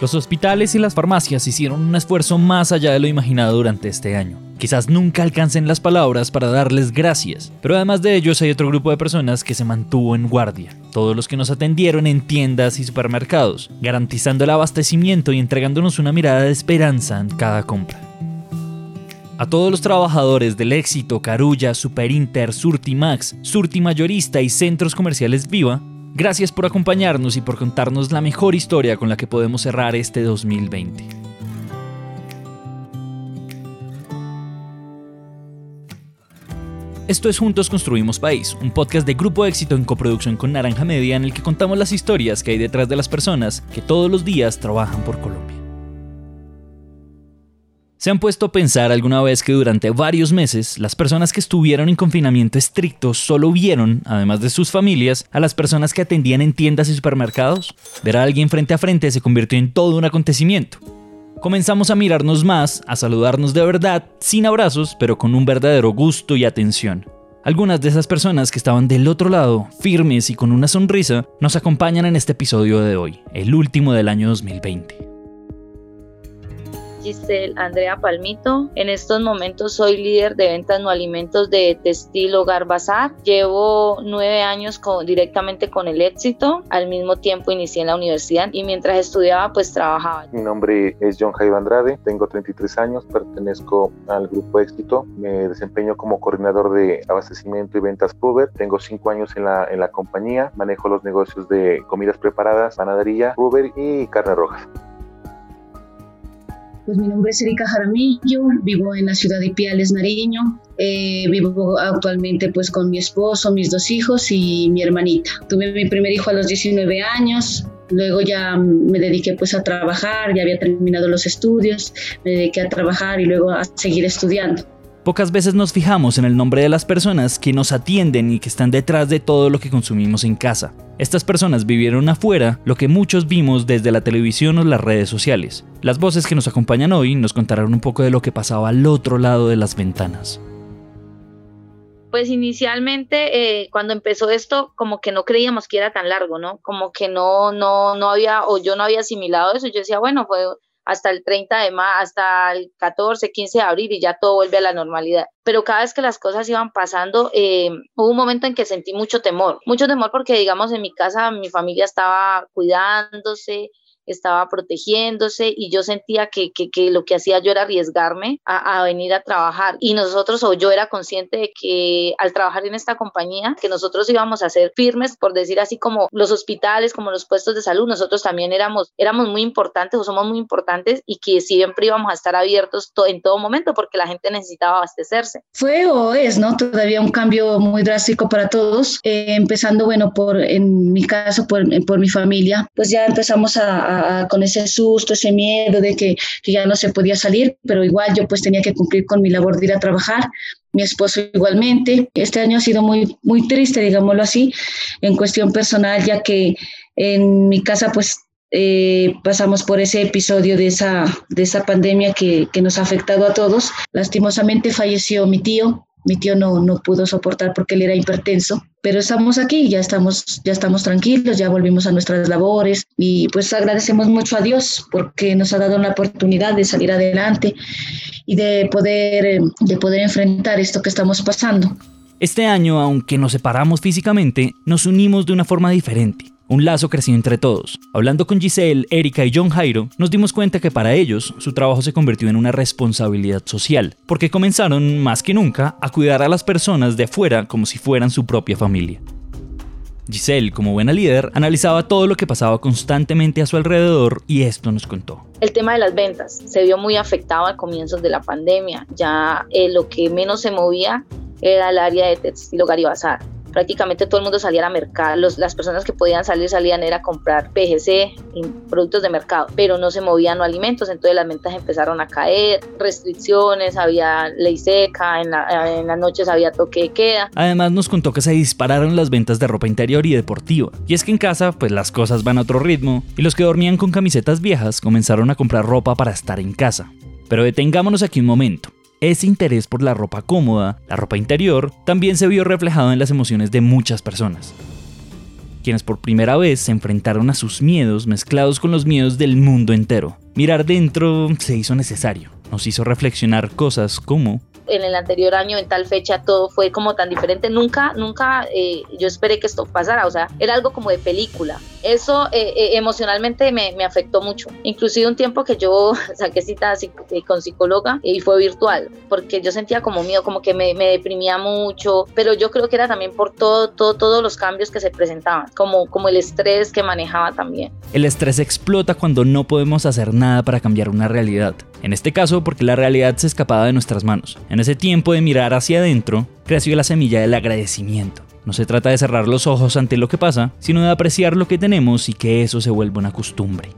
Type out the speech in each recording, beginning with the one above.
Los hospitales y las farmacias hicieron un esfuerzo más allá de lo imaginado durante este año. Quizás nunca alcancen las palabras para darles gracias, pero además de ellos hay otro grupo de personas que se mantuvo en guardia. Todos los que nos atendieron en tiendas y supermercados, garantizando el abastecimiento y entregándonos una mirada de esperanza en cada compra. A todos los trabajadores del Éxito, Carulla, Superinter, Surtimax, Surti Mayorista y centros comerciales Viva, Gracias por acompañarnos y por contarnos la mejor historia con la que podemos cerrar este 2020. Esto es Juntos Construimos País, un podcast de Grupo Éxito en coproducción con Naranja Media en el que contamos las historias que hay detrás de las personas que todos los días trabajan por Colombia. ¿Se han puesto a pensar alguna vez que durante varios meses las personas que estuvieron en confinamiento estricto solo vieron, además de sus familias, a las personas que atendían en tiendas y supermercados? Ver a alguien frente a frente se convirtió en todo un acontecimiento. Comenzamos a mirarnos más, a saludarnos de verdad, sin abrazos, pero con un verdadero gusto y atención. Algunas de esas personas que estaban del otro lado, firmes y con una sonrisa, nos acompañan en este episodio de hoy, el último del año 2020. Giselle Andrea Palmito. En estos momentos soy líder de ventas no alimentos de Textil Hogar Bazar. Llevo nueve años directamente con el éxito. Al mismo tiempo inicié en la universidad y mientras estudiaba pues trabajaba. Mi nombre es John Jaime Andrade, tengo 33 años, pertenezco al grupo éxito. Me desempeño como coordinador de abastecimiento y ventas Puber. Tengo cinco años en la, en la compañía. Manejo los negocios de comidas preparadas, panadería, Puber y carne rojas. Pues mi nombre es Erika Jaramillo, vivo en la ciudad de Piales, Nariño. Eh, vivo actualmente pues con mi esposo, mis dos hijos y mi hermanita. Tuve mi primer hijo a los 19 años, luego ya me dediqué pues a trabajar, ya había terminado los estudios, me dediqué a trabajar y luego a seguir estudiando. Pocas veces nos fijamos en el nombre de las personas que nos atienden y que están detrás de todo lo que consumimos en casa. Estas personas vivieron afuera lo que muchos vimos desde la televisión o las redes sociales. Las voces que nos acompañan hoy nos contarán un poco de lo que pasaba al otro lado de las ventanas. Pues inicialmente eh, cuando empezó esto como que no creíamos que era tan largo, ¿no? Como que no, no, no había o yo no había asimilado eso. Yo decía, bueno, fue hasta el 30 de marzo, hasta el 14, 15 de abril y ya todo vuelve a la normalidad. Pero cada vez que las cosas iban pasando, eh, hubo un momento en que sentí mucho temor, mucho temor porque digamos en mi casa mi familia estaba cuidándose, estaba protegiéndose y yo sentía que, que, lo que hacía yo era arriesgarme a, a, venir a trabajar. Y nosotros, o yo era consciente de que al trabajar en esta compañía, que nosotros íbamos a ser firmes, por decir así, como los hospitales, como los puestos de salud, nosotros también éramos, éramos muy importantes o somos muy importantes y que siempre íbamos a estar abiertos en todo momento porque la gente necesitaba abastecerse. Fue o es, ¿no? Todavía un cambio muy drástico para todos, eh, empezando, bueno, por, en mi caso, por, por mi familia, pues ya empezamos a con ese susto, ese miedo de que, ya no se podía salir, pero igual yo pues tenía que cumplir con mi labor de ir a trabajar, mi esposo igualmente. Este año ha sido muy, muy triste, digámoslo así, en cuestión personal, ya que en mi casa pues eh, pasamos por ese episodio de esa, de esa pandemia que, que, nos ha afectado a todos. Lastimosamente falleció mi tío, mi tío no, no pudo soportar porque él era hipertenso, pero estamos aquí, ya estamos, ya estamos tranquilos, ya volvimos a nuestras labores y pues agradecemos mucho a Dios porque nos ha dado la oportunidad de salir adelante y de poder, de poder enfrentar esto que estamos pasando. Este año, aunque nos separamos físicamente, nos unimos de una forma diferente. Un lazo creció entre todos. Hablando con Giselle, Erika y John Jairo, nos dimos cuenta que para ellos su trabajo se convirtió en una responsabilidad social, porque comenzaron, más que nunca, a cuidar a las personas de afuera como si fueran su propia familia. Giselle, como buena líder, analizaba todo lo que pasaba constantemente a su alrededor y esto nos contó. El tema de las ventas se vio muy afectado al comienzo de la pandemia. Ya eh, lo que menos se movía era el área de textil hogar y bazar prácticamente todo el mundo salía a mercar, las personas que podían salir salían era a comprar PGC productos de mercado, pero no se movían los alimentos, entonces las ventas empezaron a caer, restricciones, había ley seca, en, en las noches había toque de queda. Además nos contó que se dispararon las ventas de ropa interior y deportiva, y es que en casa pues las cosas van a otro ritmo, y los que dormían con camisetas viejas comenzaron a comprar ropa para estar en casa. Pero detengámonos aquí un momento. Ese interés por la ropa cómoda, la ropa interior, también se vio reflejado en las emociones de muchas personas. quienes por primera vez se enfrentaron a sus miedos mezclados con los miedos del mundo entero. Mirar dentro se hizo necesario, nos hizo reflexionar cosas como en el anterior año, en tal fecha, todo fue como tan diferente. Nunca, nunca eh, yo esperé que esto pasara, o sea, era algo como de película. Eso eh, eh, emocionalmente me, me, afectó mucho. Inclusive un tiempo que yo saqué cita con psicóloga y fue virtual, porque yo sentía como miedo, como que me, me, deprimía mucho, pero yo creo que era también por todo, todo, todos los cambios que se presentaban, como, como el estrés que manejaba también. El estrés explota cuando no podemos hacer nada para cambiar una realidad. En este caso, porque la realidad se escapaba de nuestras manos. En ese tiempo de mirar hacia adentro, creció la semilla del agradecimiento. No se trata de cerrar los ojos ante lo que pasa, sino de apreciar lo que tenemos y que eso se vuelva una costumbre.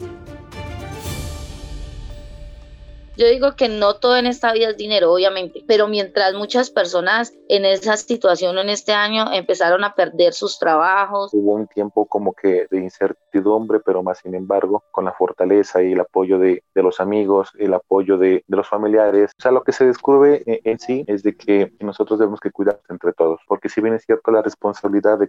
Yo digo que no todo en esta vida es dinero, obviamente, pero mientras muchas personas en esa situación en este año empezaron a perder sus trabajos. Hubo un tiempo como que de incertidumbre, pero más sin embargo, con la fortaleza y el apoyo de, de los amigos, el apoyo de, de, los familiares. O sea, lo que se descubre en, en, sí es de que nosotros debemos que cuidarnos entre todos, porque si bien es cierto, la responsabilidad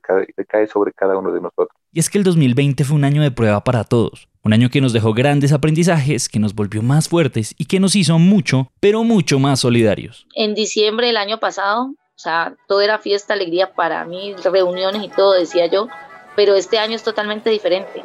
cae sobre cada uno de nosotros. Y es que el 2020 fue un año de prueba para todos. Un año que nos dejó grandes aprendizajes, que nos volvió más fuertes y que nos hizo mucho, pero mucho más solidarios. En diciembre del año pasado, o sea, todo era fiesta, alegría para mí, reuniones y todo, decía yo, pero este año es totalmente diferente.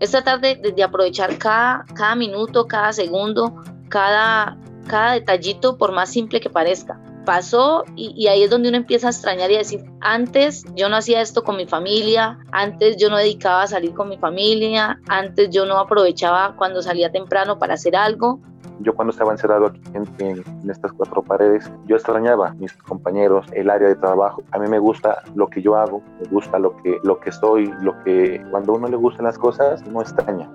Es tratar de, aprovechar cada, cada minuto, cada segundo, cada, cada detallito, por más simple que parezca pasó y, ahí es donde uno empieza a extrañar y a decir, antes yo no hacía esto con mi familia, antes yo no dedicaba a salir con mi familia, antes yo no aprovechaba cuando salía temprano para hacer algo. Yo cuando estaba encerrado aquí en, en, estas cuatro paredes, yo extrañaba mis compañeros, el área de trabajo. A mí me gusta lo que yo hago, me gusta lo que, lo que soy, lo que cuando a uno le gustan las cosas, no extraña.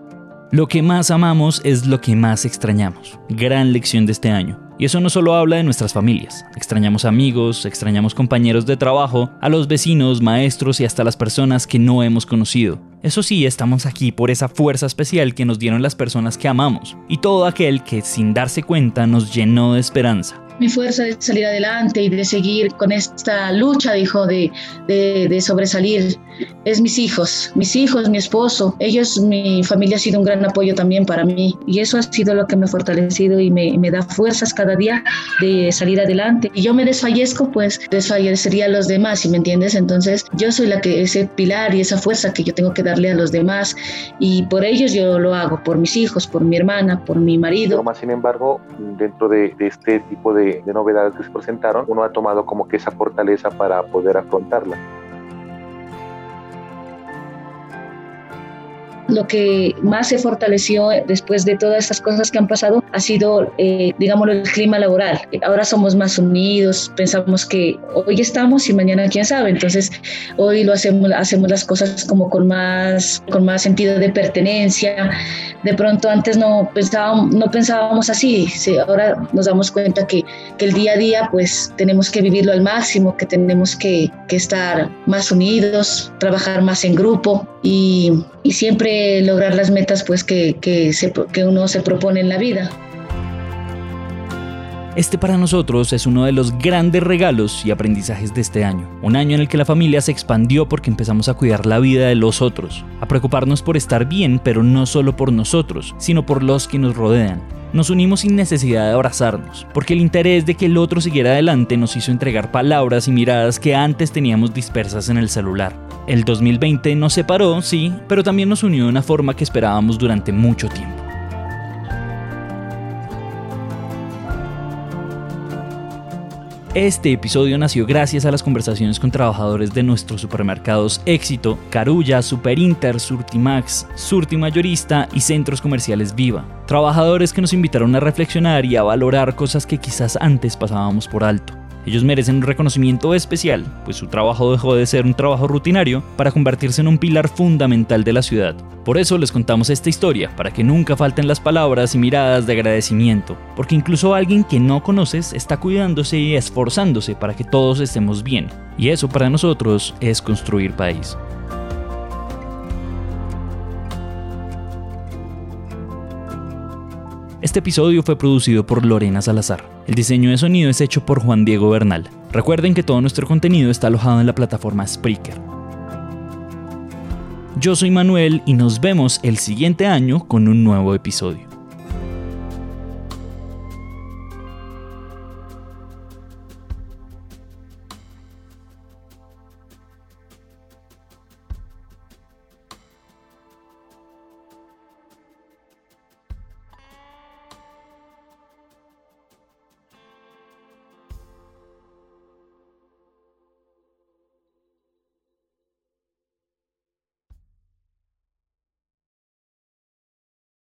Lo que más amamos es lo que más extrañamos. Gran lección de este año. Y eso no solo habla de nuestras familias. Extrañamos amigos, extrañamos compañeros de trabajo, a los vecinos, maestros y hasta las personas que no hemos conocido. Eso sí, estamos aquí por esa fuerza especial que nos dieron las personas que amamos y todo aquel que sin darse cuenta nos llenó de esperanza mi fuerza de salir adelante y de seguir con esta lucha, dijo, de, de, de, sobresalir, es mis hijos, mis hijos, mi esposo. Ellos, mi familia ha sido un gran apoyo también para mí y eso ha sido lo que me ha fortalecido y me, me da fuerzas cada día de salir adelante. Y yo me desfallezco, pues desfallecería a los demás, ¿sí me entiendes? Entonces yo soy la que, ese pilar y esa fuerza que yo tengo que darle a los demás y por ellos yo lo hago, por mis hijos, por mi hermana, por mi marido. Pero más sin embargo, dentro de, de este tipo de de, novedades que se presentaron, uno ha tomado como que esa fortaleza para poder afrontarla. Lo que más se fortaleció después de todas estas cosas que han pasado ha sido, eh, digámoslo, el clima laboral. Ahora somos más unidos, pensamos que hoy estamos y mañana quién sabe. Entonces, hoy lo hacemos, hacemos las cosas como con más, con más sentido de pertenencia. De pronto antes no pensábamos, no pensábamos así. ahora nos damos cuenta que, que, el día a día pues tenemos que vivirlo al máximo, que tenemos que, que estar más unidos, trabajar más en grupo y, y siempre lograr las metas pues que, que, se, que uno se propone en la vida. Este para nosotros es uno de los grandes regalos y aprendizajes de este año. Un año en el que la familia se expandió porque empezamos a cuidar la vida de los otros, a preocuparnos por estar bien, pero no solo por nosotros, sino por los que nos rodean. Nos unimos sin necesidad de abrazarnos, porque el interés de que el otro siguiera adelante nos hizo entregar palabras y miradas que antes teníamos dispersas en el celular. El 2020 nos separó, sí, pero también nos unió de una forma que esperábamos durante mucho tiempo. Este episodio nació gracias a las conversaciones con trabajadores de nuestros supermercados Éxito, Carulla, Superinter, Surtimax, Surtimayorista y centros comerciales Viva. Trabajadores que nos invitaron a reflexionar y a valorar cosas que quizás antes pasábamos por alto. Ellos merecen un reconocimiento especial, pues su trabajo dejó de ser un trabajo rutinario para convertirse en un pilar fundamental de la ciudad. Por eso les contamos esta historia, para que nunca falten las palabras y miradas de agradecimiento, porque incluso alguien que no conoces está cuidándose y esforzándose para que todos estemos bien, y eso para nosotros es construir país. Este episodio fue producido por Lorena Salazar. El diseño de sonido es hecho por Juan Diego Bernal. Recuerden que todo nuestro contenido está alojado en la plataforma Spreaker. Yo soy Manuel y nos vemos el siguiente año con un nuevo episodio.